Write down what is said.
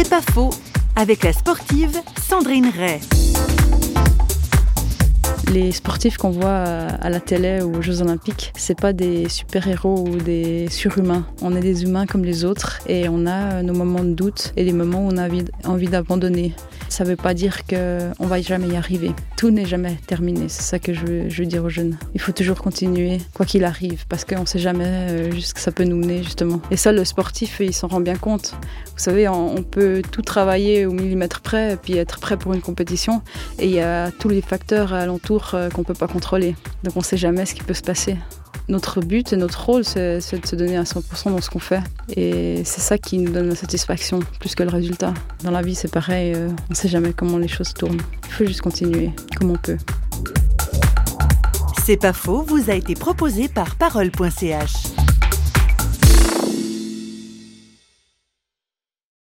C'est pas faux avec la sportive Sandrine Ray. Les sportifs qu'on voit à la télé ou aux Jeux Olympiques, c'est pas des super-héros ou des surhumains. On est des humains comme les autres et on a nos moments de doute et des moments où on a envie d'abandonner. Ça ne veut pas dire qu'on va jamais y arriver. Tout n'est jamais terminé. C'est ça que je veux, dire aux jeunes. Il faut toujours continuer, quoi qu'il arrive, parce qu'on ne sait jamais euh, jusqu'à ça peut nous mener, justement. Et ça, le sportif, il s'en rend bien compte. Vous savez, on peut tout travailler au millimètre près, puis être prêt pour une compétition. Et il y a tous les facteurs alentour euh, qu'on ne peut pas contrôler. Donc on ne sait jamais ce qui peut se passer notre but et notre rôle, c'est de se donner à 100% dans ce qu'on fait. Et c'est ça qui nous donne la satisfaction, plus que le résultat. Dans la vie, c'est pareil, euh, on ne sait jamais comment les choses tournent. Il faut juste continuer comme on peut. C'est pas faux, vous a été proposé par parole.ch.